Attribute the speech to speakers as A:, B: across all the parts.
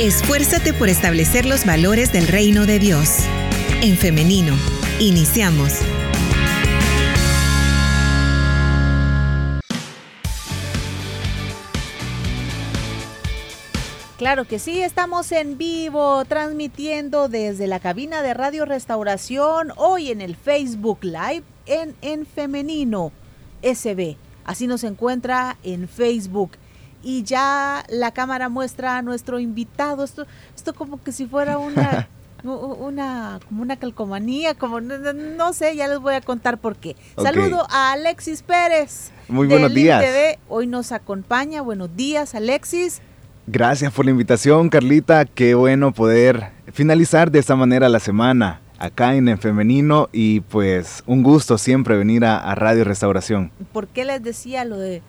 A: Esfuérzate por establecer los valores del reino de Dios. En femenino, iniciamos.
B: Claro que sí, estamos en vivo transmitiendo desde la cabina de Radio Restauración, hoy en el Facebook Live en, en Femenino SB. Así nos encuentra en Facebook. Y ya la cámara muestra a nuestro invitado. Esto, esto como que si fuera una, una, como una calcomanía, como no, sé, ya les voy a contar por qué. Saludo a Alexis Pérez.
C: Muy buenos días.
B: Hoy nos acompaña. Buenos días, Alexis.
C: Gracias por la invitación, Carlita. Qué bueno poder finalizar de esta manera la semana acá en el femenino y pues un gusto siempre venir a, Radio Restauración.
B: ¿Por qué les decía lo de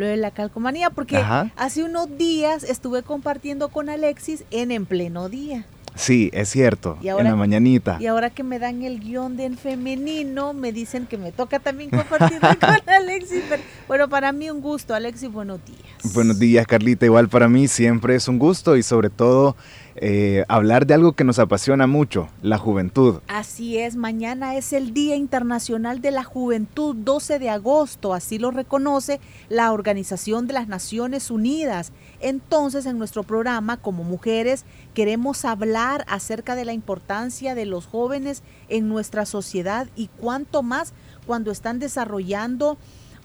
B: lo de la calcomanía? Porque hace unos días estuve compartiendo con Alexis en en pleno día.
C: Sí, es cierto, en la mañanita.
B: Y ahora que me dan el guion de en femenino, me dicen que me toca también compartir con Alexis. bueno, para mí un gusto, Alexis, buenos días.
C: Buenos días, Carlita. Igual para mí siempre es un gusto y sobre todo eh, hablar de algo que nos apasiona mucho, la juventud.
B: Así es, mañana es el Día Internacional de la Juventud, 12 de agosto, así lo reconoce la Organización de las Naciones Unidas. Entonces, en nuestro programa, como mujeres, queremos hablar acerca de la importancia de los jóvenes en nuestra sociedad y cuánto más cuando están desarrollando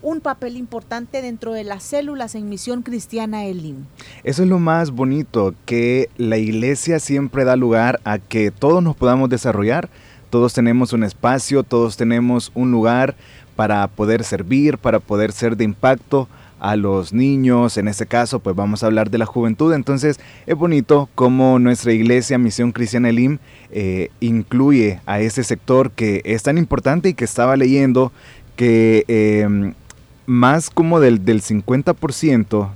B: un papel importante dentro de las células en Misión Cristiana Elim.
C: Eso es lo más bonito, que la iglesia siempre da lugar a que todos nos podamos desarrollar, todos tenemos un espacio, todos tenemos un lugar para poder servir, para poder ser de impacto a los niños, en este caso pues vamos a hablar de la juventud, entonces es bonito como nuestra iglesia Misión Cristiana Elim eh, incluye a ese sector que es tan importante y que estaba leyendo que em, más como del, del 50%,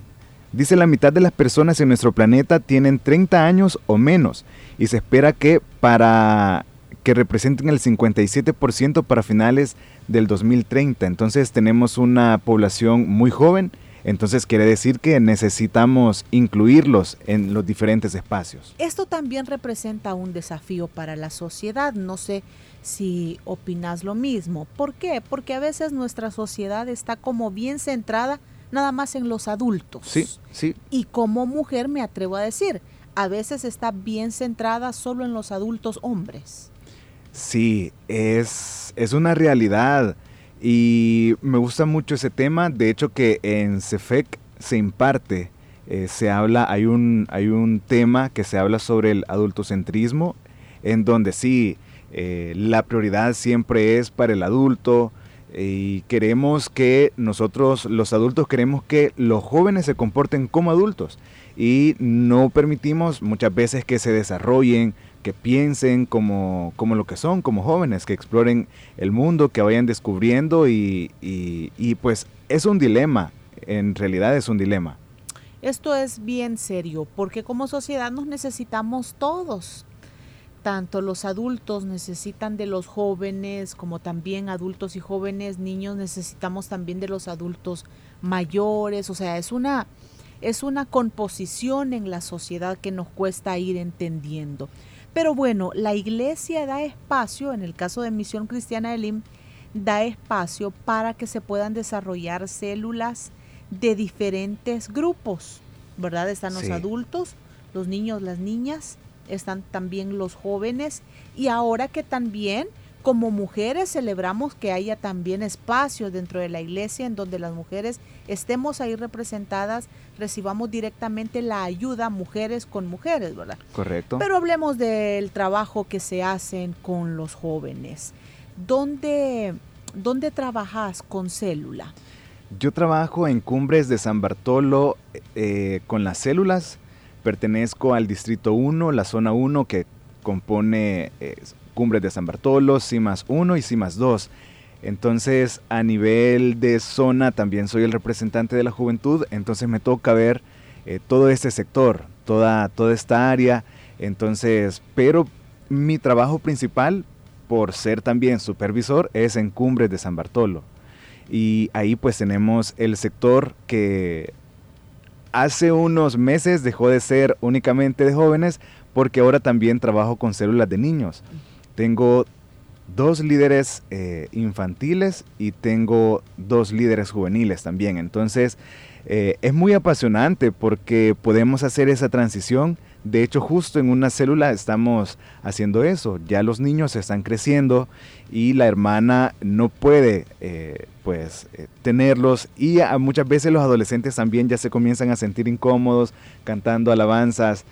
C: dice la mitad de las personas en nuestro planeta tienen 30 años o menos y se espera que para que representen el 57% para finales del 2030. Entonces tenemos una población muy joven, entonces quiere decir que necesitamos incluirlos en los diferentes espacios.
B: Esto también representa un desafío para la sociedad. No sé si opinas lo mismo. ¿Por qué? Porque a veces nuestra sociedad está como bien centrada nada más en los adultos.
C: Sí, sí.
B: Y como mujer me atrevo a decir, a veces está bien centrada solo en los adultos hombres.
C: Sí, es, es una realidad y me gusta mucho ese tema. De hecho que en CEFEC se imparte, eh, se habla, hay un, hay un tema que se habla sobre el adultocentrismo, en donde sí, eh, la prioridad siempre es para el adulto y queremos que nosotros los adultos queremos que los jóvenes se comporten como adultos y no permitimos muchas veces que se desarrollen, que piensen como, como lo que son, como jóvenes, que exploren el mundo, que vayan descubriendo y, y pues es un dilema, en realidad es un dilema.
B: Esto es bien serio porque como sociedad nos necesitamos todos, tanto los adultos necesitan de los jóvenes como también adultos y jóvenes, niños necesitamos también de los adultos mayores, o sea, es una es una composición en la sociedad que nos cuesta ir entendiendo. Pero bueno, la iglesia da espacio, en el caso de Misión Cristiana Elim, da espacio para que se puedan desarrollar células de diferentes grupos, ¿verdad? Están los adultos, los niños, las niñas, están también los jóvenes y ahora que también como mujeres celebramos que haya también espacios dentro de la iglesia en donde las mujeres estemos ahí representadas, recibamos directamente la ayuda mujeres con mujeres, ¿verdad?
C: Correcto.
B: Pero hablemos del trabajo que se hacen con los jóvenes. ¿Dónde, dónde trabajas con célula?
C: Yo trabajo en Cumbres de San Bartolo eh, con las células Pertenezco al Distrito 1, la Zona 1, que compone eh, Cumbres de San Bartolo, CIMAS 1 y CIMAS 2. Entonces, a nivel de zona, también soy el representante de la juventud, entonces me toca ver eh, todo este sector, toda, toda esta área. Entonces, pero mi trabajo principal, por ser también supervisor, es en Cumbres de San Bartolo. Y ahí pues tenemos el sector que hace unos meses dejó de ser únicamente de jóvenes porque ahora también trabajo con células de niños. Tengo dos líderes eh, infantiles y tengo dos líderes juveniles también. Entonces, eh, es muy apasionante porque podemos hacer esa transición. De hecho, justo en una célula estamos haciendo eso. Ya los niños están creciendo y la hermana no puede eh, pues tenerlos y muchas veces los adolescentes también ya se comienzan a sentir incómodos cantando alabanzas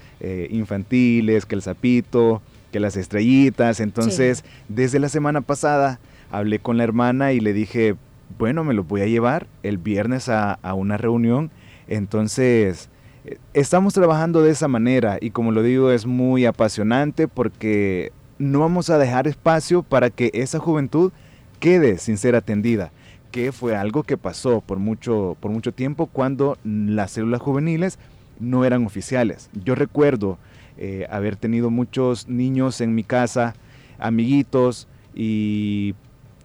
C: infantiles, que el sapito, que las estrellitas. Entonces, desde la semana pasada hablé con la hermana y le dije, bueno, me lo voy a llevar el viernes a, una reunión. Entonces, eh, estamos trabajando de esa manera y como lo digo, es muy apasionante porque no vamos a dejar espacio para que esa juventud quede sin ser atendida, que fue algo que pasó por mucho, por mucho tiempo cuando las células juveniles no eran oficiales. Yo recuerdo eh, haber tenido muchos niños en mi casa, amiguitos, y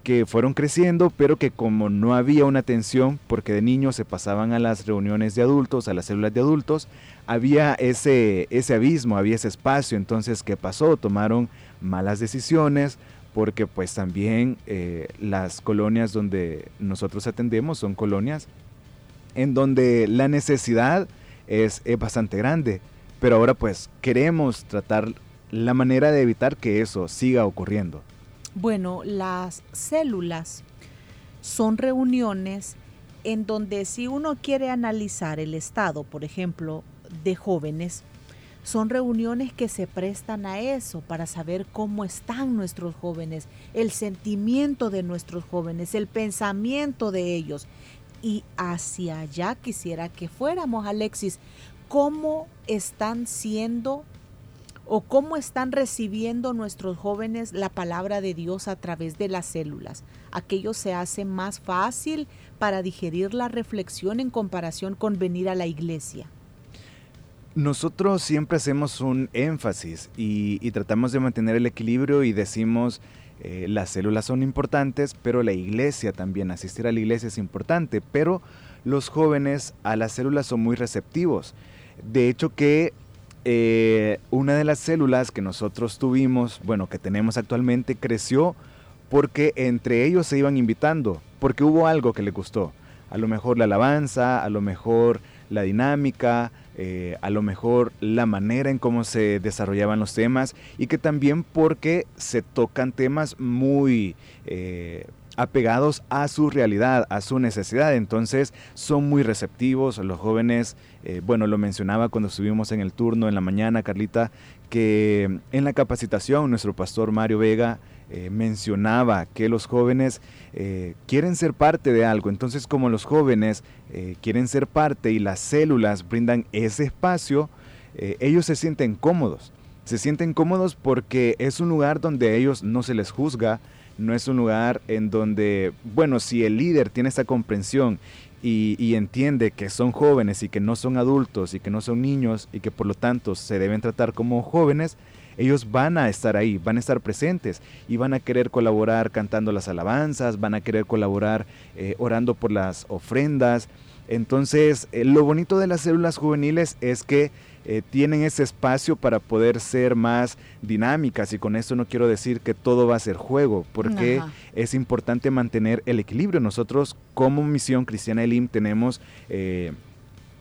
C: que fueron creciendo, pero que como no había una atención, porque de niños se pasaban a las reuniones de adultos, a las células de adultos, había ese, ese abismo, había ese espacio. Entonces, ¿qué pasó? Tomaron malas decisiones, porque pues también eh, las colonias donde nosotros atendemos son colonias en donde la necesidad es, es bastante grande. Pero ahora pues queremos tratar la manera de evitar que eso siga ocurriendo.
B: Bueno, las células son reuniones en donde si uno quiere analizar el estado, por ejemplo, de jóvenes, son reuniones que se prestan a eso, para saber cómo están nuestros jóvenes, el sentimiento de nuestros jóvenes, el pensamiento de ellos. Y hacia allá quisiera que fuéramos, Alexis, cómo están siendo o cómo están recibiendo nuestros jóvenes la palabra de Dios a través de las células. Aquello se hace más fácil para digerir la reflexión en comparación con venir a la iglesia.
C: Nosotros siempre hacemos un énfasis y, tratamos de mantener el equilibrio y decimos eh, las células son importantes, pero la iglesia también, asistir a la iglesia es importante, pero los jóvenes a las células son muy receptivos. De hecho que eh, una de las células que nosotros tuvimos, bueno, que tenemos actualmente, creció porque entre ellos se iban invitando, porque hubo algo que le gustó. A lo mejor la alabanza, a lo mejor la dinámica, eh, a lo mejor la manera en cómo se desarrollaban los temas y que también porque se tocan temas muy eh, apegados a su realidad, a su necesidad. Entonces son muy receptivos los jóvenes. Eh, bueno, lo mencionaba cuando estuvimos en el turno en la mañana, Carlita, que en la capacitación nuestro pastor Mario Vega eh, mencionaba que los jóvenes eh, quieren ser parte de algo. Entonces como los jóvenes quieren ser parte y las células brindan ese espacio, ellos se sienten cómodos. Se sienten cómodos porque es un lugar donde a ellos no se les juzga, no es un lugar en donde, bueno, si el líder tiene esa comprensión y, entiende que son jóvenes y que no son adultos y que no son niños y que por lo tanto se deben tratar como jóvenes, ellos van a estar ahí, van a estar presentes y van a querer colaborar cantando las alabanzas, van a querer colaborar eh, orando por las ofrendas. Entonces, eh, lo bonito de las células juveniles es que eh, tienen ese espacio para poder ser más dinámicas y con esto no quiero decir que todo va a ser juego, porque es importante mantener el equilibrio. Nosotros como Misión Cristiana Elim tenemos... Eh,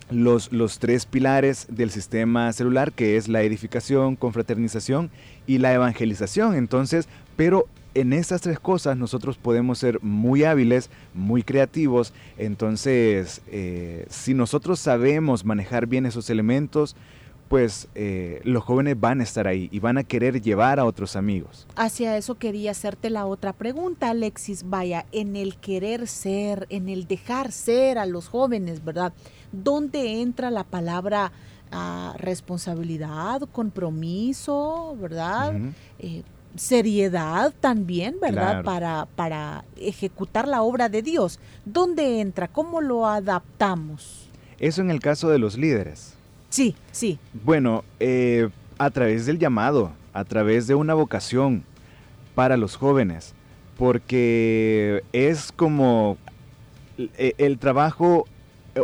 C: los, los, tres pilares del sistema celular, que es la edificación, confraternización y la evangelización. Entonces, pero en esas tres cosas nosotros podemos ser muy hábiles, muy creativos. Entonces, eh, si nosotros sabemos manejar bien esos elementos, pues eh, los jóvenes van a estar ahí y van a querer llevar a otros amigos.
B: Hacia eso quería hacerte la otra pregunta, Alexis. Vaya, en el querer ser, en el dejar ser a los jóvenes, ¿verdad? ¿Dónde entra la palabra ah, responsabilidad, compromiso, ¿verdad? Seriedad también, ¿verdad? Para, para ejecutar la obra de Dios. ¿Dónde entra? ¿Cómo lo adaptamos?
C: Eso en el caso de los líderes.
B: Sí, sí.
C: Bueno, eh, a través del llamado, a través de una vocación para los jóvenes, porque es como el, el trabajo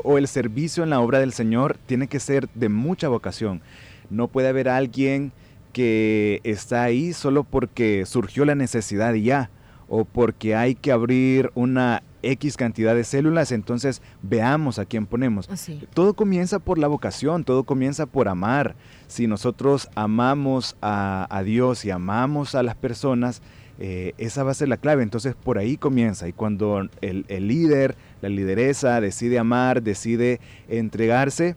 C: o el servicio en la obra del Señor tiene que ser de mucha vocación. No puede haber alguien que está ahí solo porque surgió la necesidad y ya, o porque hay que abrir una X cantidad de células, entonces veamos a quién ponemos. Todo comienza por la vocación, todo comienza por amar. Si nosotros amamos a, Dios y amamos a las personas, eh, esa va a ser la clave. Entonces por ahí comienza. Y cuando el, líder, la lideresa decide amar, decide entregarse,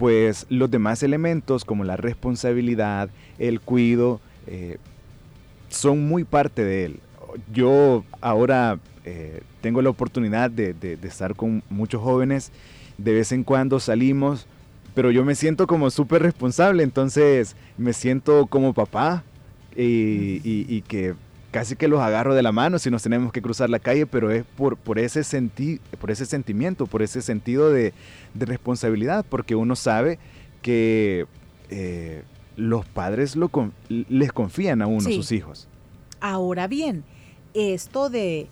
C: pues los demás elementos como la responsabilidad, el cuido, eh, son muy parte de él. Yo ahora eh, tengo la oportunidad de, estar con muchos jóvenes, de vez en cuando salimos, pero yo me siento como súper responsable, entonces me siento como papá y, que casi que los agarro de la mano si nos tenemos que cruzar la calle, pero es por, por, ese, senti por ese sentimiento, por ese sentido de, responsabilidad, porque uno sabe que eh, los padres lo les confían a uno, sus hijos.
B: Ahora bien, esto de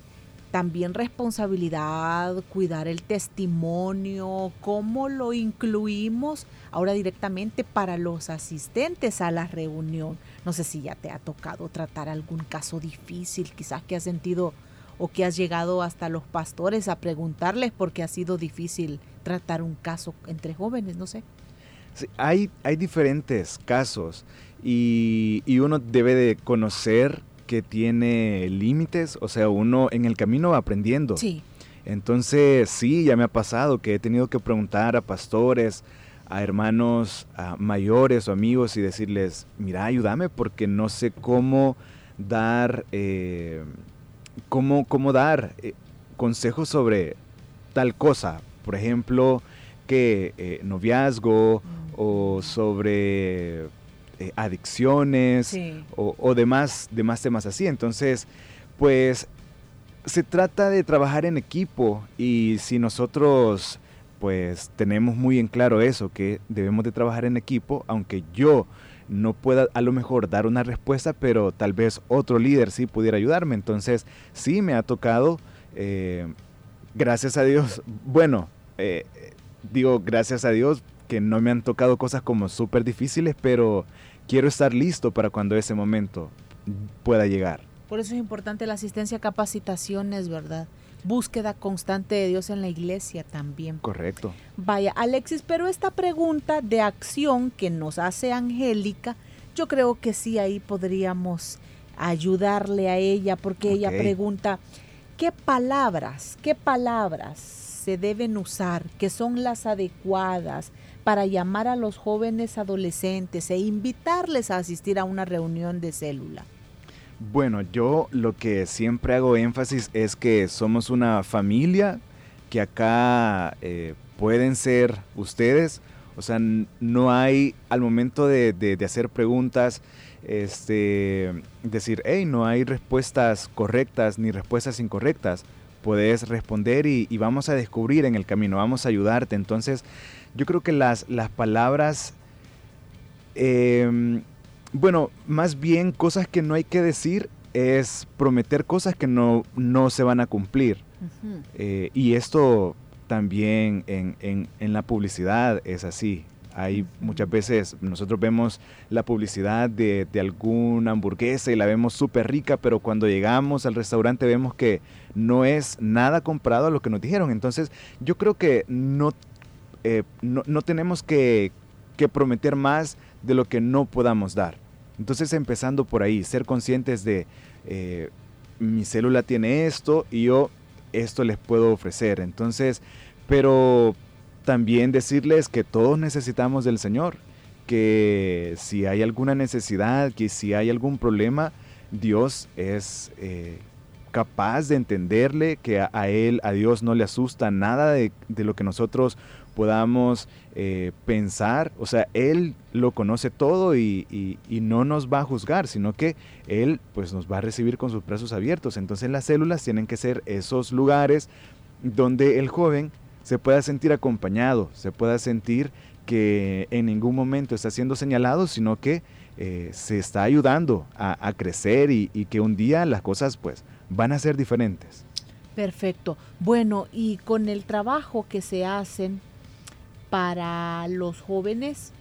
B: también responsabilidad, cuidar el testimonio, cómo lo incluimos ahora directamente para los asistentes a la reunión. No sé si ya te ha tocado tratar algún caso difícil, quizás que has sentido o que has llegado hasta los pastores a preguntarles por qué ha sido difícil tratar un caso entre jóvenes, no sé.
C: hay, hay diferentes casos y, y uno debe de conocer que tiene límites, o sea, uno en el camino va aprendiendo.
B: Sí.
C: Entonces, sí, ya me ha pasado que he tenido que preguntar a pastores, a hermanos mayores o amigos y decirles, mira, ayúdame porque no sé cómo dar, eh, cómo, cómo dar eh, consejos sobre tal cosa. Por ejemplo, que eh, noviazgo mm. o sobre adicciones o, demás, demás temas así. Entonces, pues se trata de trabajar en equipo y si nosotros pues tenemos muy en claro eso, que debemos de trabajar en equipo, aunque yo no pueda a lo mejor dar una respuesta, pero tal vez otro líder sí pudiera ayudarme. Entonces, sí me ha tocado, eh, gracias a Dios, bueno, eh, digo gracias a Dios que no me han tocado cosas como súper difíciles, pero quiero estar listo para cuando ese momento pueda llegar.
B: Por eso es importante la asistencia a capacitaciones, ¿verdad? Búsqueda constante de Dios en la iglesia también.
C: Correcto.
B: Vaya, Alexis, pero esta pregunta de acción que nos hace Angélica, yo creo que sí ahí podríamos ayudarle a ella porque ella pregunta, ¿qué palabras, qué palabras se deben usar, que son las adecuadas para llamar a los jóvenes adolescentes e invitarles a asistir a una reunión de célula?
C: Bueno, yo lo que siempre hago énfasis es que somos una familia, que acá eh, pueden ser ustedes, o sea, no hay al momento de, hacer preguntas, este, decir, hey, no hay respuestas correctas ni respuestas incorrectas. Puedes responder y, vamos a descubrir en el camino, vamos a ayudarte. Entonces, yo creo que las, las palabras, em, bueno, más bien cosas que no hay que decir es prometer cosas que no, no se van a cumplir. Eh, y esto también en, en, la publicidad es así. Hay muchas veces, nosotros vemos la publicidad de, de alguna hamburguesa y la vemos súper rica, pero cuando llegamos al restaurante vemos que no es nada comprado a lo que nos dijeron. Entonces yo creo que no eh, no, tenemos que, prometer más de lo que no podamos dar. Entonces empezando por ahí, ser conscientes de eh, mi célula tiene esto y yo esto les puedo ofrecer. Entonces, pero también decirles que todos necesitamos del Señor, que si hay alguna necesidad, que si hay algún problema, Dios es eh, capaz de entenderle, que a, Él, a Dios no le asusta nada de, de lo que nosotros podamos eh, pensar, o sea, Él lo conoce todo y, no nos va a juzgar, sino que Él pues nos va a recibir con sus brazos abiertos. Entonces las células tienen que ser esos lugares donde el joven se pueda sentir acompañado, se pueda sentir que en ningún momento está siendo señalado, sino que eh, se está ayudando a, crecer y, y que un día las cosas pues van a ser diferentes.
B: Perfecto. Bueno, y con el trabajo que se hacen para los jóvenes,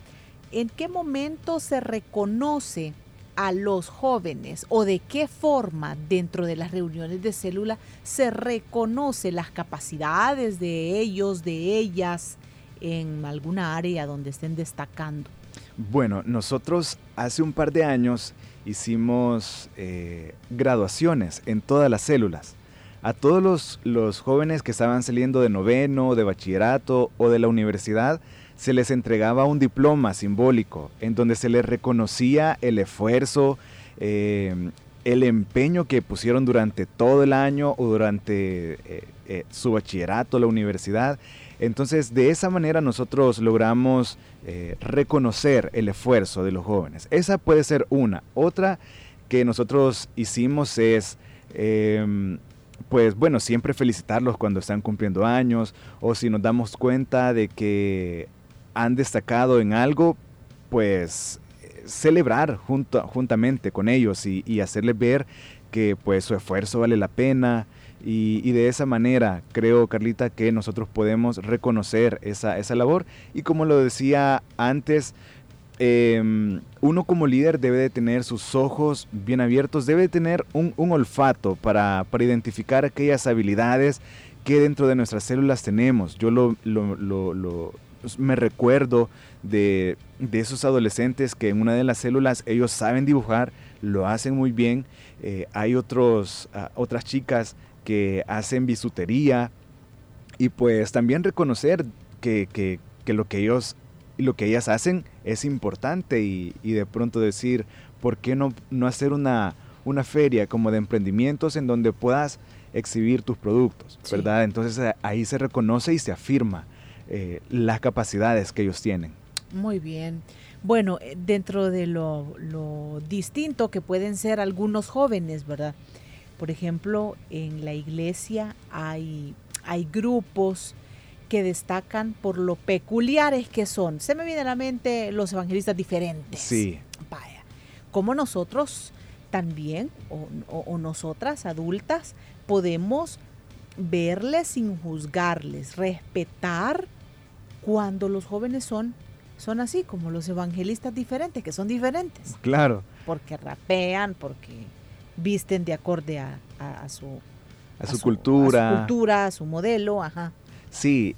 B: ¿en qué momento se reconoce a los jóvenes o de qué forma dentro de las reuniones de célula se reconoce las capacidades de ellos, de ellas en alguna área donde estén destacando?
C: Bueno, nosotros hace un par de años hicimos eh, graduaciones en todas las células. A todos los, los jóvenes que estaban saliendo de noveno, de bachillerato o de la universidad, se les entregaba un diploma simbólico en donde se les reconocía el esfuerzo, eh, el empeño que pusieron durante todo el año o durante eh, eh, su bachillerato, la universidad. Entonces, de esa manera nosotros logramos reconocer el esfuerzo de los jóvenes. Esa puede ser una. Otra que nosotros hicimos es em, pues bueno, siempre felicitarlos cuando están cumpliendo años o si nos damos cuenta de que han destacado en algo, pues celebrar junto, juntamente con ellos y, hacerles ver que pues su esfuerzo vale la pena. Y, de esa manera creo Carlita que nosotros podemos reconocer esa, esa labor. Y como lo decía antes em, uno como líder debe de tener sus ojos bien abiertos debe de tener un, olfato para, identificar aquellas habilidades que dentro de nuestras células tenemos yo lo, lo pues, me recuerdo de, esos adolescentes que en una de las células ellos saben dibujar, lo hacen muy bien. Eh, hay otros, ah, otras chicas que hacen bisutería y pues también reconocer que, lo que ellos lo que ellas hacen es importante y, de pronto decir, ¿por qué no, no hacer una, una feria como de emprendimientos en donde puedas exhibir tus productos, ¿verdad? Entonces ahí se reconoce y se afirma eh, las capacidades que ellos tienen.
B: Muy bien. Bueno, eh, dentro de lo, distinto que pueden ser algunos jóvenes, ¿verdad? Por ejemplo, en la iglesia hay, hay grupos que destacan por lo peculiares que son. Se me viene a la mente los evangelistas diferentes.
C: Sí.
B: Vaya. Como nosotros también, o nosotras adultas, podemos verles sin juzgarles, respetar cuando los jóvenes son son así como los evangelistas diferentes, que son diferentes.
C: Claro.
B: Porque rapean, porque visten de acorde a, su,
C: a, su, cultura.
B: A su cultura, a su modelo, ajá.
C: Sí,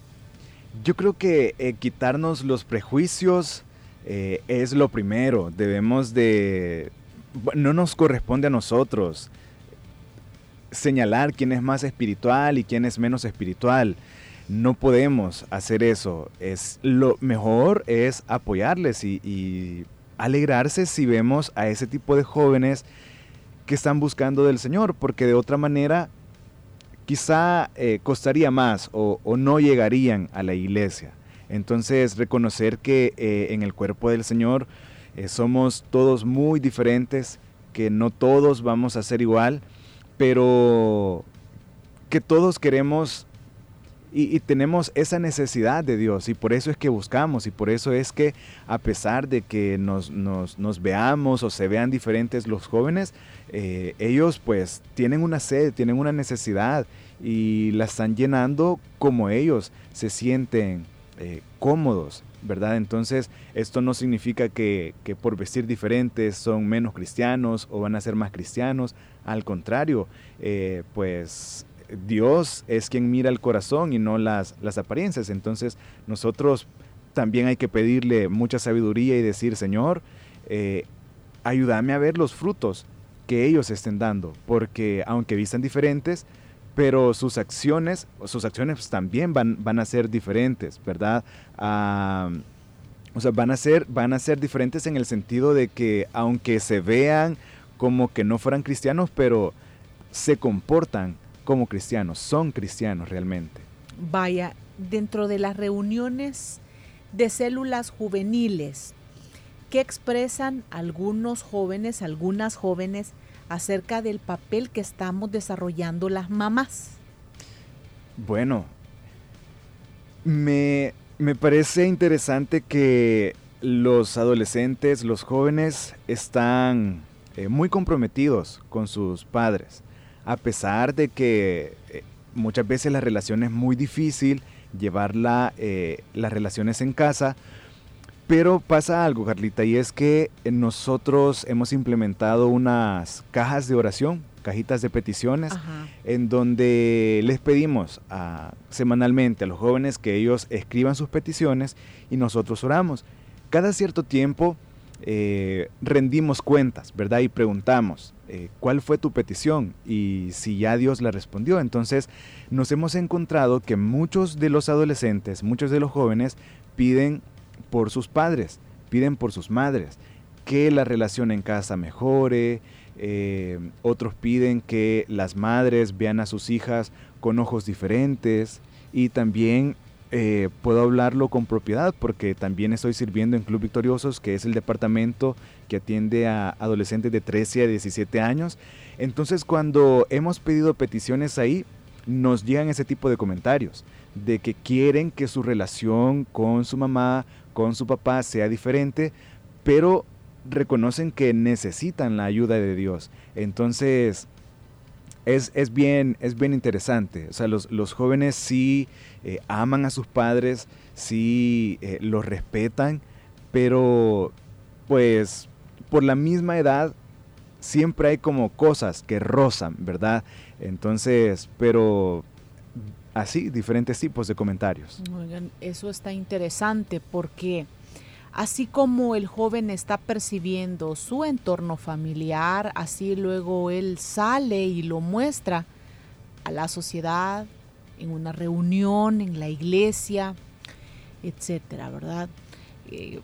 C: yo creo que eh, quitarnos los prejuicios eh, es lo primero. Debemos de... No nos corresponde a nosotros señalar quién es más espiritual y quién es menos espiritual no podemos hacer eso. Es lo mejor es apoyarles y, alegrarse si vemos a ese tipo de jóvenes que están buscando del Señor, porque de otra manera quizá eh, costaría más o, no llegarían a la iglesia. Entonces reconocer que eh, en el cuerpo del Señor eh, somos todos muy diferentes, que no todos vamos a ser igual, pero que todos queremos y, tenemos esa necesidad de Dios y por eso es que buscamos y por eso es que a pesar de que nos, veamos o se vean diferentes los jóvenes, eh, ellos pues tienen una sed, tienen una necesidad y la están llenando como ellos se sienten eh, cómodos, ¿verdad? Entonces esto no significa que, por vestir diferentes son menos cristianos o van a ser más cristianos, al contrario, eh, pues Dios es quien mira el corazón y no las, las apariencias. Entonces nosotros también hay que pedirle mucha sabiduría y decir, Señor, eh, ayúdame a ver los frutos que ellos estén dando, porque aunque vistan diferentes, pero sus acciones, sus acciones también van, van a ser diferentes, ¿verdad? O sea, van a, ser, van a ser diferentes en el sentido de que aunque se vean como que no fueran cristianos, pero se comportan como cristianos, son cristianos realmente.
B: Vaya, dentro de las reuniones de células juveniles, ¿qué expresan algunos jóvenes, algunas jóvenes acerca del papel que estamos desarrollando las mamás?
C: Bueno, me, parece interesante que los adolescentes, los jóvenes están eh, muy comprometidos con sus padres a pesar de que eh, muchas veces la relación es muy difícil, llevar las relaciones en casa, pero pasa algo, Carlita, y es que nosotros hemos implementado unas cajas de oración, cajitas de peticiones, en donde les pedimos semanalmente a los jóvenes que ellos escriban sus peticiones y nosotros oramos. Cada cierto tiempo eh, rendimos cuentas, ¿verdad? Y preguntamos, eh, ¿cuál fue tu petición? Y si ya Dios la respondió. Entonces nos hemos encontrado que muchos de los adolescentes, muchos de los jóvenes piden por sus padres, piden por sus madres, que la relación en casa mejore, eh, otros piden que las madres vean a sus hijas con ojos diferentes y también eh, puedo hablarlo con propiedad porque también estoy sirviendo en Club Victoriosos, que es el departamento que atiende a adolescentes de 13 a 17 años. Entonces cuando hemos pedido peticiones ahí, nos llegan ese tipo de comentarios de que quieren que su relación con su mamá, con su papá sea diferente, pero reconocen que necesitan la ayuda de Dios. Entonces, es, bien, es bien interesante. O sea, los, los jóvenes sí eh, aman a sus padres, sí eh, los respetan, pero pues por la misma edad siempre hay como cosas que rozan, ¿verdad? Entonces, pero así, diferentes tipos de comentarios.
B: Oigan, eso está interesante porque así como el joven está percibiendo su entorno familiar, así luego él sale y lo muestra a la sociedad, en una reunión, en la iglesia, etcétera, ¿verdad? Eh,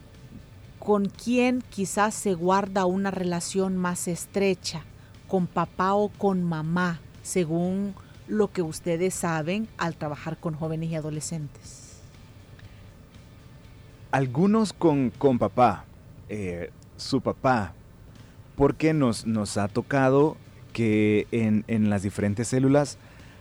B: con quién quizás se guarda una relación más estrecha, con papá o con mamá, según lo que ustedes saben al trabajar con jóvenes y adolescentes?
C: Algunos con, con papá, eh, su papá, porque nos, nos ha tocado que en, en, las diferentes células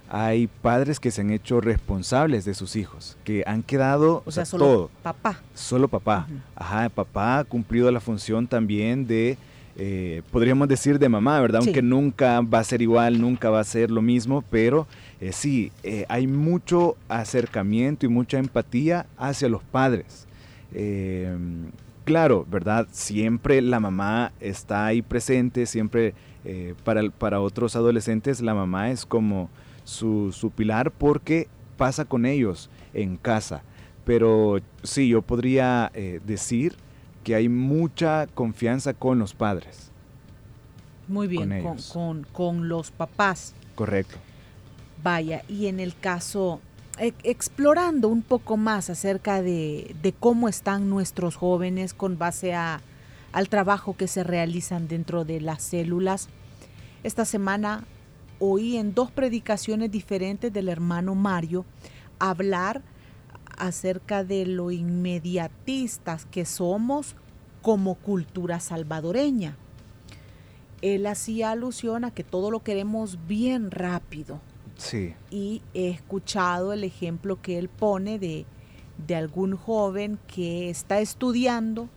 C: hay padres que se han hecho responsables de sus hijos, que han quedado
B: o sea, solo papá.
C: Solo papá. Ajá, papá ha cumplido la función también de eh, podríamos decir de mamá, ¿verdad? Aunque nunca va a ser igual, nunca va a ser lo mismo, pero eh, sí, eh, hay mucho acercamiento y mucha empatía hacia los padres. Claro, ¿verdad? Siempre la mamá está ahí presente, siempre para, para otros adolescentes la mamá es como su, su pilar porque pasa con ellos en casa. Pero sí, yo podría decir que hay mucha confianza con los padres.
B: Muy bien, con, los papás.
C: Correcto.
B: Vaya, y en el caso, e, explorando un poco más acerca de, cómo están nuestros jóvenes con base al trabajo que se realizan dentro de las células, esta semana oí en dos predicaciones diferentes del hermano Mario hablar acerca de lo inmediatistas que somos como cultura salvadoreña. Él hacía alusión a que todo lo queremos bien rápido.
C: Sí.
B: Y he escuchado el ejemplo que él pone de, de algún joven que está estudiando,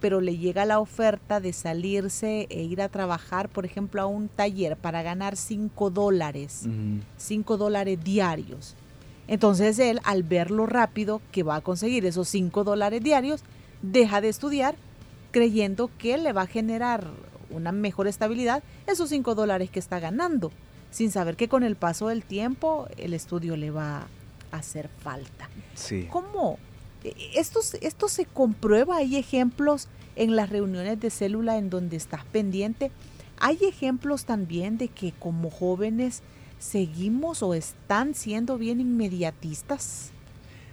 B: pero le llega la oferta de salirse e ir a trabajar, por ejemplo, a un taller para ganar 5 dólares, 5 dólares diarios. Entonces él, al ver lo rápido que va a conseguir esos 5 dólares diarios, deja de estudiar creyendo que le va a generar una mejor estabilidad esos 5 dólares que está ganando, sin saber que con el paso del tiempo el estudio le va a hacer falta.
C: Sí.
B: ¿Cómo? E, esto, esto se comprueba, hay ejemplos en las reuniones de célula en donde estás pendiente. Hay ejemplos también de que como jóvenes seguimos o están siendo bien inmediatistas?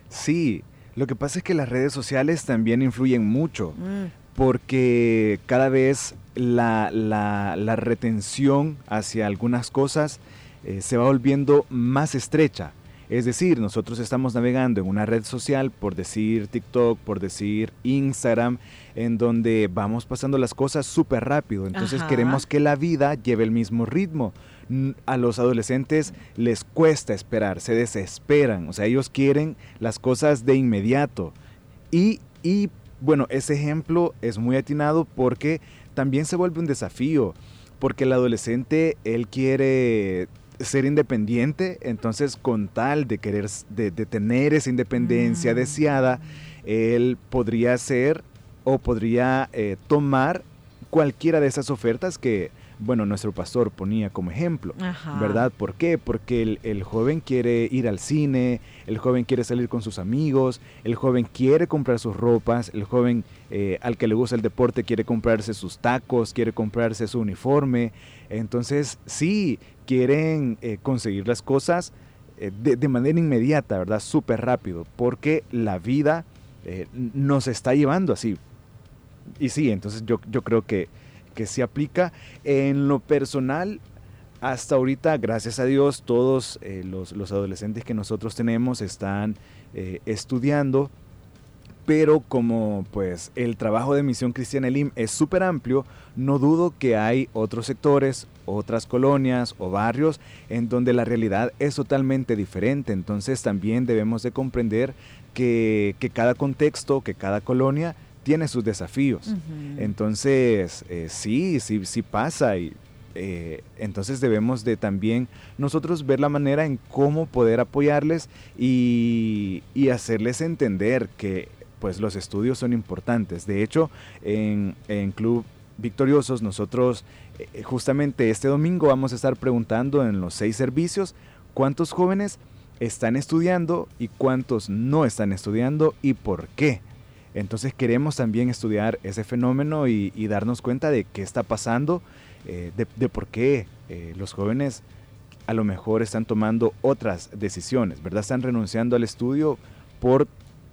C: Sí, lo que pasa es que las redes sociales también influyen mucho, mm. porque cada vez la, retención hacia algunas cosas eh, se va volviendo más estrecha. Es decir, nosotros estamos navegando en una red social, por decir TikTok, por decir Instagram, en donde vamos pasando las cosas súper rápido. Entonces queremos que la vida lleve el mismo ritmo. A los adolescentes les cuesta esperar, se desesperan. O sea, ellos quieren las cosas de inmediato. Y, y bueno, ese ejemplo es muy atinado porque también se vuelve un desafío. Porque el adolescente, él quiere ser independiente, entonces con tal de querer, de, tener esa independencia mm. deseada, él podría ser o podría eh, tomar cualquiera de esas ofertas que bueno, nuestro pastor ponía como ejemplo, ¿verdad? ¿Por qué? Porque el, joven quiere ir al cine, el joven quiere salir con sus amigos, el joven quiere comprar sus ropas, el joven eh, al que le gusta el deporte quiere comprarse sus tacos, quiere comprarse su uniforme. Entonces, sí, quieren eh, conseguir las cosas eh, de, manera inmediata, ¿verdad? Súper rápido, porque la vida nos está llevando así. Y sí, entonces yo, yo creo que que se aplica. En lo personal, hasta ahorita, gracias a Dios, todos eh, los, adolescentes que nosotros tenemos están eh, estudiando, pero como pues el trabajo de Misión Cristiana Elim es súper amplio, no dudo que hay otros sectores, otras colonias o barrios en donde la realidad es totalmente diferente. Entonces también debemos de comprender que, que cada contexto, que cada colonia tiene sus desafíos. Entonces, eh, sí, sí, sí pasa y eh, entonces debemos de también nosotros ver la manera en cómo poder apoyarles y, hacerles entender que pues los estudios son importantes. De hecho, en, Club Victoriosos nosotros eh, justamente este domingo vamos a estar preguntando en los seis servicios cuántos jóvenes están estudiando y cuántos no están estudiando y por qué. Entonces queremos también estudiar ese fenómeno y, darnos cuenta de qué está pasando, eh, de, por qué eh, los jóvenes a lo mejor están tomando otras decisiones, ¿verdad? Están renunciando al estudio por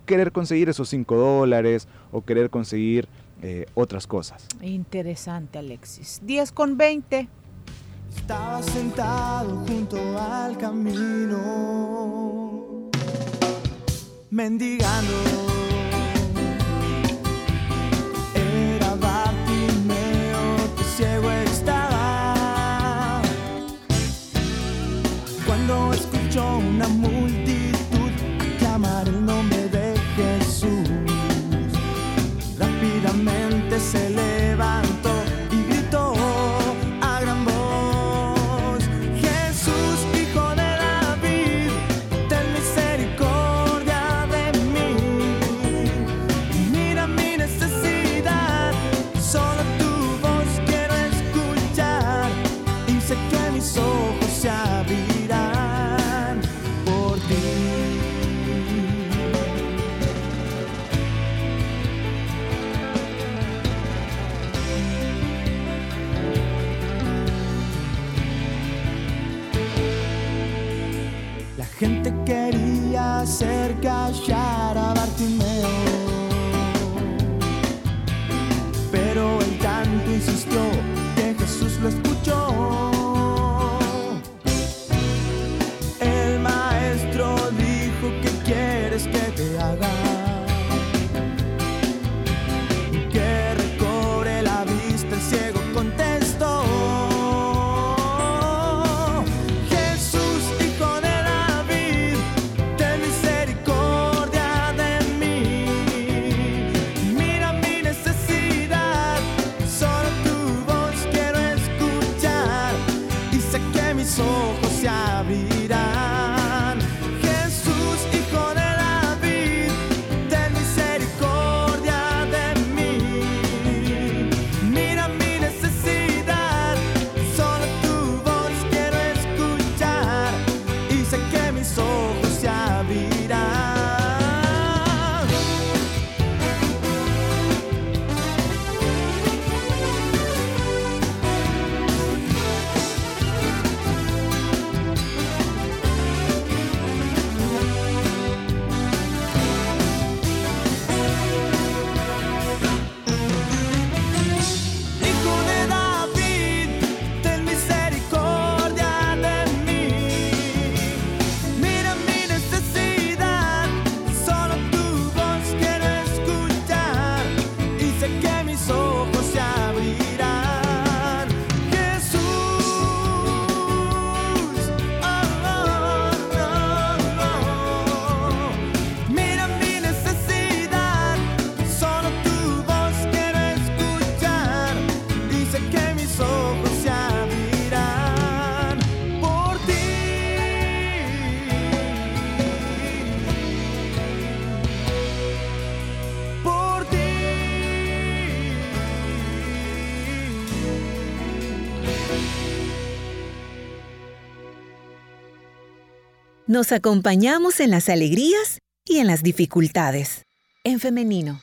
C: querer conseguir esos 5 dólares o querer conseguir eh, otras cosas.
B: Interesante, Alexis. 10 con 20.
D: Estaba sentado junto al camino, mendigando cuando escuchó una
A: Nos acompañamos en las alegrías y en las dificultades. En femenino.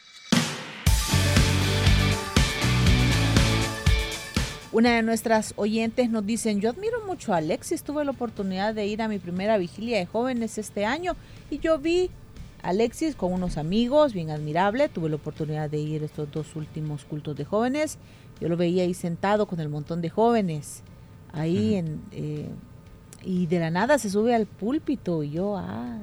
B: Una de nuestras oyentes nos dicen, yo admiro mucho a Alexis, tuve la oportunidad de ir a mi primera vigilia de jóvenes este año y yo vi a Alexis con unos amigos, bien admirable, tuve la oportunidad de ir a estos dos últimos cultos de jóvenes, yo lo veía ahí sentado con el montón de jóvenes, ahí en... Eh, y de la nada se sube al púlpito y yo, ah,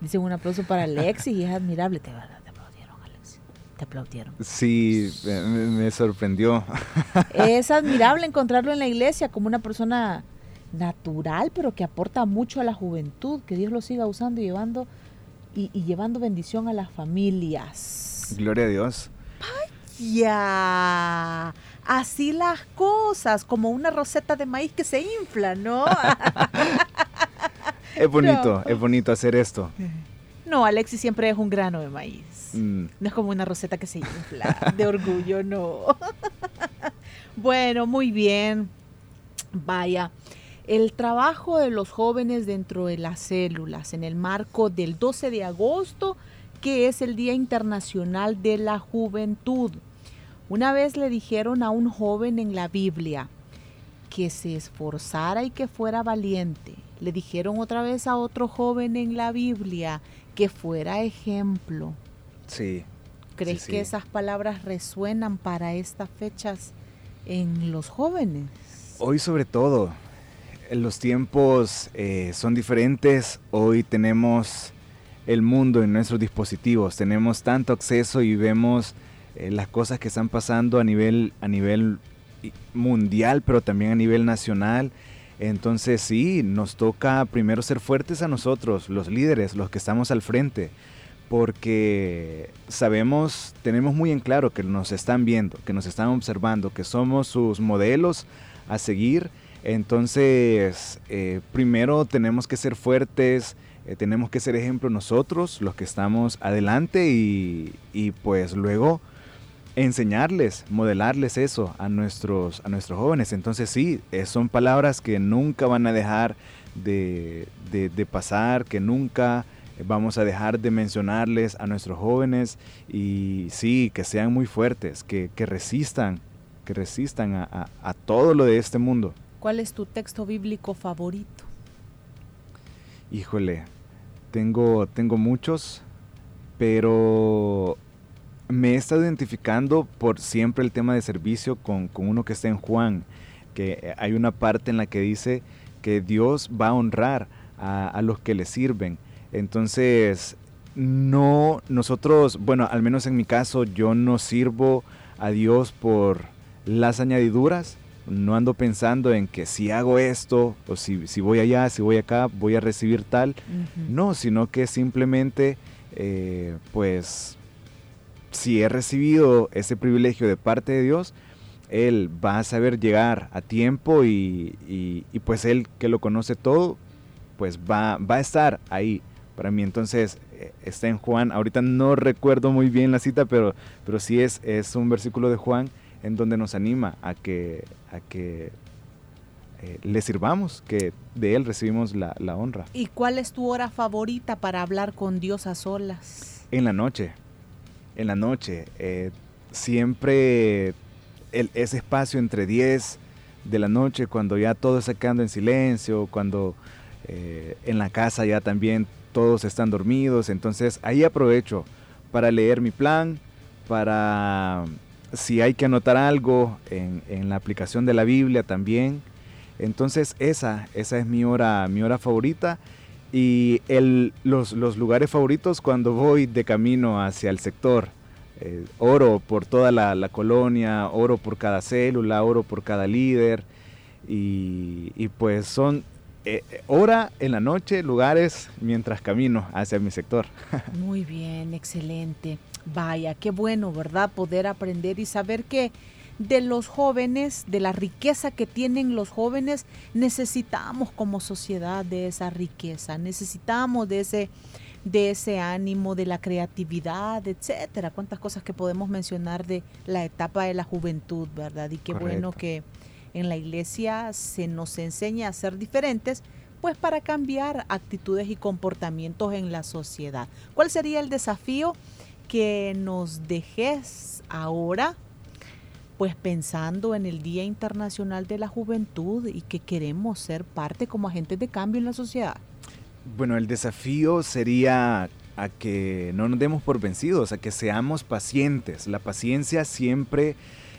B: dicen un aplauso para Alexis y es admirable, te, te aplaudieron Alexis, te aplaudieron.
C: Sí, me, me sorprendió.
B: Es admirable encontrarlo en la iglesia como una persona natural, pero que aporta mucho a la juventud, que Dios lo siga usando y llevando y, y llevando bendición a las familias.
C: Gloria a Dios.
B: Ya, así las cosas, como una roseta de maíz que se infla, ¿no?
C: es bonito, es bonito hacer esto.
B: No, Alexis siempre es un grano de maíz.
C: Mm,
B: No es como una roseta que se infla de orgullo, no. bueno, muy bien. Vaya, el trabajo de los jóvenes dentro de las células en el marco del 12 de agosto, que es el Día Internacional de la Juventud. Una vez le dijeron a un joven en la Biblia que se esforzara y que fuera valiente. Le dijeron otra vez a otro joven en la Biblia que fuera ejemplo.
C: sí,
B: ¿Crees
C: Sí,
B: que esas palabras resuenan para estas fechas en los jóvenes?
C: Hoy sobre todo, los tiempos eh, son diferentes. Hoy tenemos el mundo en nuestros dispositivos, tenemos tanto acceso y vemos eh, las cosas que están pasando a nivel, a nivel mundial, pero también a nivel nacional. Entonces sí, nos toca primero ser fuertes a nosotros, los líderes, los que estamos al frente, porque sabemos, tenemos muy en claro que nos están viendo, que nos están observando, que somos sus modelos a seguir. Entonces, eh, primero tenemos que ser fuertes, eh, tenemos que ser ejemplo nosotros, los que estamos adelante, y, y pues luego enseñarles, modelarles eso a nuestros, a nuestros jóvenes. Entonces sí, eh, son palabras que nunca van a dejar de, de- de pasar, que nunca vamos a dejar de mencionarles a nuestros jóvenes y sí, que sean muy fuertes, que, que resistan, que resistan a, a- a todo lo de este mundo.
B: ¿Cuál es tu texto bíblico favorito?
C: Híjole, tengo, tengo muchos, pero me he estado identificando por siempre el tema de servicio con, con uno que está en Juan, que eh, hay una parte en la que dice que Dios va a honrar a, a los que le sirven. Entonces, no, nosotros, bueno, al menos en mi caso, yo no sirvo a Dios por las añadiduras, no ando pensando en que si hago esto o si, si voy allá, si voy acá, voy a recibir tal. No, sino que simplemente, eh, pues, si he recibido ese privilegio de parte de Dios, Él va a saber llegar a tiempo y, y- y, pues Él que lo conoce todo, pues va, va a estar ahí para mí. Entonces, eh, está en Juan, ahorita no recuerdo muy bien la cita, pero, pero sí es, es un versículo de Juan en donde nos anima a que, a que eh, le sirvamos, que de Él recibimos la, la honra.
B: ¿Y cuál es tu hora favorita para hablar con Dios a solas?
C: En la noche, en la noche, eh, siempre el- ese espacio entre 10 de la noche, cuando ya todo está quedando en silencio, cuando eh, en la casa ya también todos están dormidos, entonces ahí aprovecho para leer mi plan, para si hay que anotar algo en, en la aplicación de la Biblia también. Entonces esa, esa es mi hora, mi hora favorita. Y el, los, los lugares favoritos cuando voy de camino hacia el sector. Eh, oro por toda la, la colonia, oro por cada célula, oro por cada líder. Y, y pues son eh, eh, hora en la noche, lugares mientras camino hacia mi sector.
B: Muy bien, excelente. Vaya, qué bueno, ¿verdad? Poder aprender y saber que de los jóvenes, de la riqueza que tienen los jóvenes, necesitamos como sociedad de esa riqueza, necesitamos de ese de ese ánimo, de la creatividad, etcétera. Cuántas cosas que podemos mencionar de la etapa de la juventud, ¿verdad? Y qué bueno que En la iglesia se nos enseña a ser diferentes, pues para cambiar actitudes y comportamientos en la sociedad. ¿Cuál sería el desafío que nos dejes ahora? Pues pensando en el Día Internacional de la Juventud y que queremos ser parte como agentes de cambio en la sociedad.
C: Bueno, el desafío sería a que no nos demos por vencidos, a que seamos pacientes. La paciencia siempre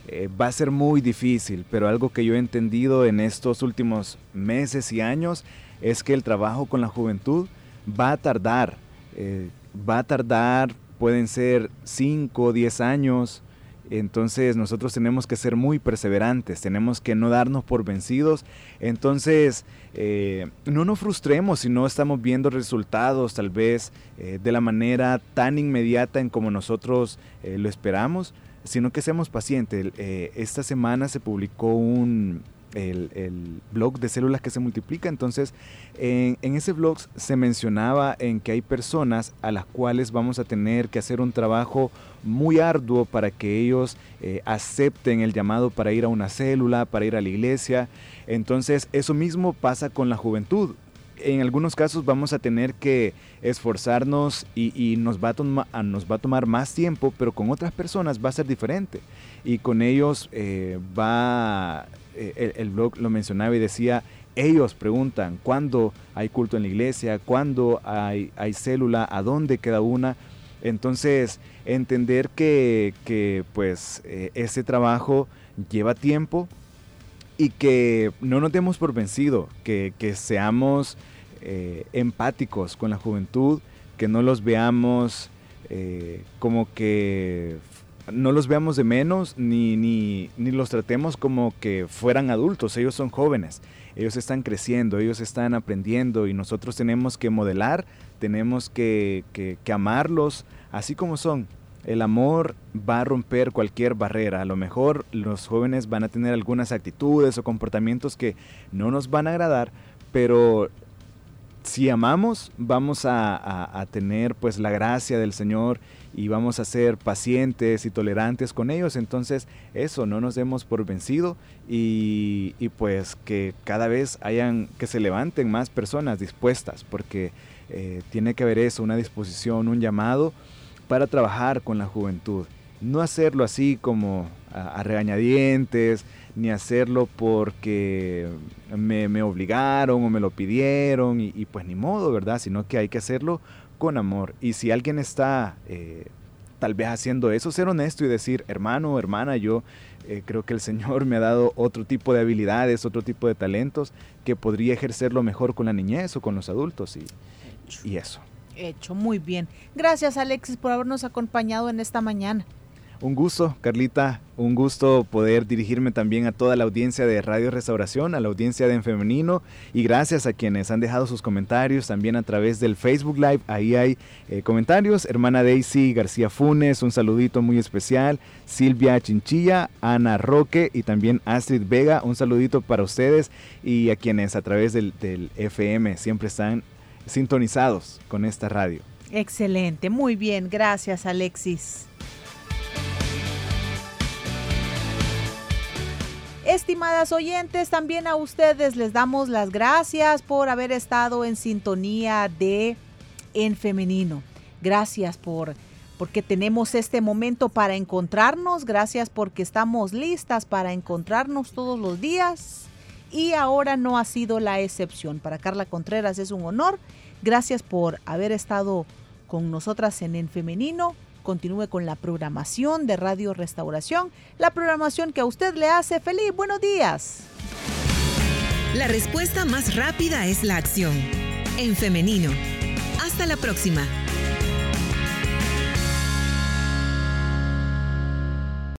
C: eh, va a ser muy difícil, pero algo que yo he entendido en estos últimos meses y años es que el trabajo con la juventud va a tardar, eh, va a tardar, pueden ser 5 o 10 años, entonces nosotros tenemos que ser muy perseverantes, tenemos que no darnos por vencidos. Entonces eh, no nos frustremos si no estamos viendo resultados tal vez eh, de la manera tan inmediata en como nosotros lo esperamos, sino que seamos pacientes. esta semana se publicó un, el, blog de células que se multiplica. Entonces, en, ese blog se mencionaba en que hay personas a las cuales vamos a tener que hacer un trabajo muy arduo para que ellos eh, acepten el llamado para ir a una célula, para ir a la iglesia. Entonces, eso mismo pasa con la juventud. En algunos casos vamos a tener que esforzarnos y, nos, va a nos va a tomar más tiempo, pero con otras personas va a ser diferente. Y con ellos eh, va eh, el, blog lo mencionaba y decía, ellos preguntan cuándo hay culto en la iglesia, cuándo hay, célula, a dónde queda una. Entonces, entender que, pues eh, ese trabajo lleva tiempo y que no nos demos por vencido, que, seamos eh, empáticos con la juventud, que no los veamos como que no los veamos de menos ni, ni, los tratemos como que fueran adultos, ellos son jóvenes, ellos están creciendo, ellos están aprendiendo y nosotros tenemos que modelar, tenemos que, que amarlos así como son. El amor va a romper cualquier barrera. A lo mejor los jóvenes van a tener algunas actitudes o comportamientos que no nos van a agradar, pero si amamos, vamos a, tener pues la gracia del Señor y vamos a ser pacientes y tolerantes con ellos. Entonces, eso, no nos demos por vencido y, pues que cada vez hayan, que se levanten más personas dispuestas, porque eh, tiene que haber eso, una disposición, un llamado para trabajar con la juventud. No hacerlo así como a regañadientes, ni hacerlo porque me, obligaron o me lo pidieron y, pues ni modo, ¿verdad? Sino que hay que hacerlo con amor. Y si alguien está eh, tal vez haciendo eso, ser honesto y decir, hermano o hermana, yo eh, creo que el Señor me ha dado otro tipo de habilidades, otro tipo de talentos que podría ejercerlo mejor con la niñez o con los adultos y, y eso.
B: Hecho, muy bien. Gracias Alexis por habernos acompañado en esta mañana.
C: Un gusto, Carlita, un gusto poder dirigirme también a toda la audiencia de Radio Restauración, a la audiencia de En Femenino y gracias a quienes han dejado sus comentarios también a través del Facebook Live. Ahí hay eh, comentarios. Hermana Daisy García Funes, un saludito muy especial. Silvia Chinchilla, Ana Roque y también Astrid Vega, un saludito para ustedes y a quienes a través del, del FM siempre están sintonizados con esta radio.
B: Excelente, muy bien, gracias Alexis. Estimadas oyentes, también a ustedes les damos las gracias por haber estado en sintonía de En Femenino. Gracias por porque tenemos este momento para encontrarnos, gracias porque estamos listas para encontrarnos todos los días y ahora no ha sido la excepción. Para Carla Contreras es un honor. Gracias por haber estado con nosotras en En Femenino continúe con la programación de Radio Restauración, la programación que a usted le hace feliz. Buenos días.
A: La respuesta más rápida es la acción. En femenino. Hasta la próxima.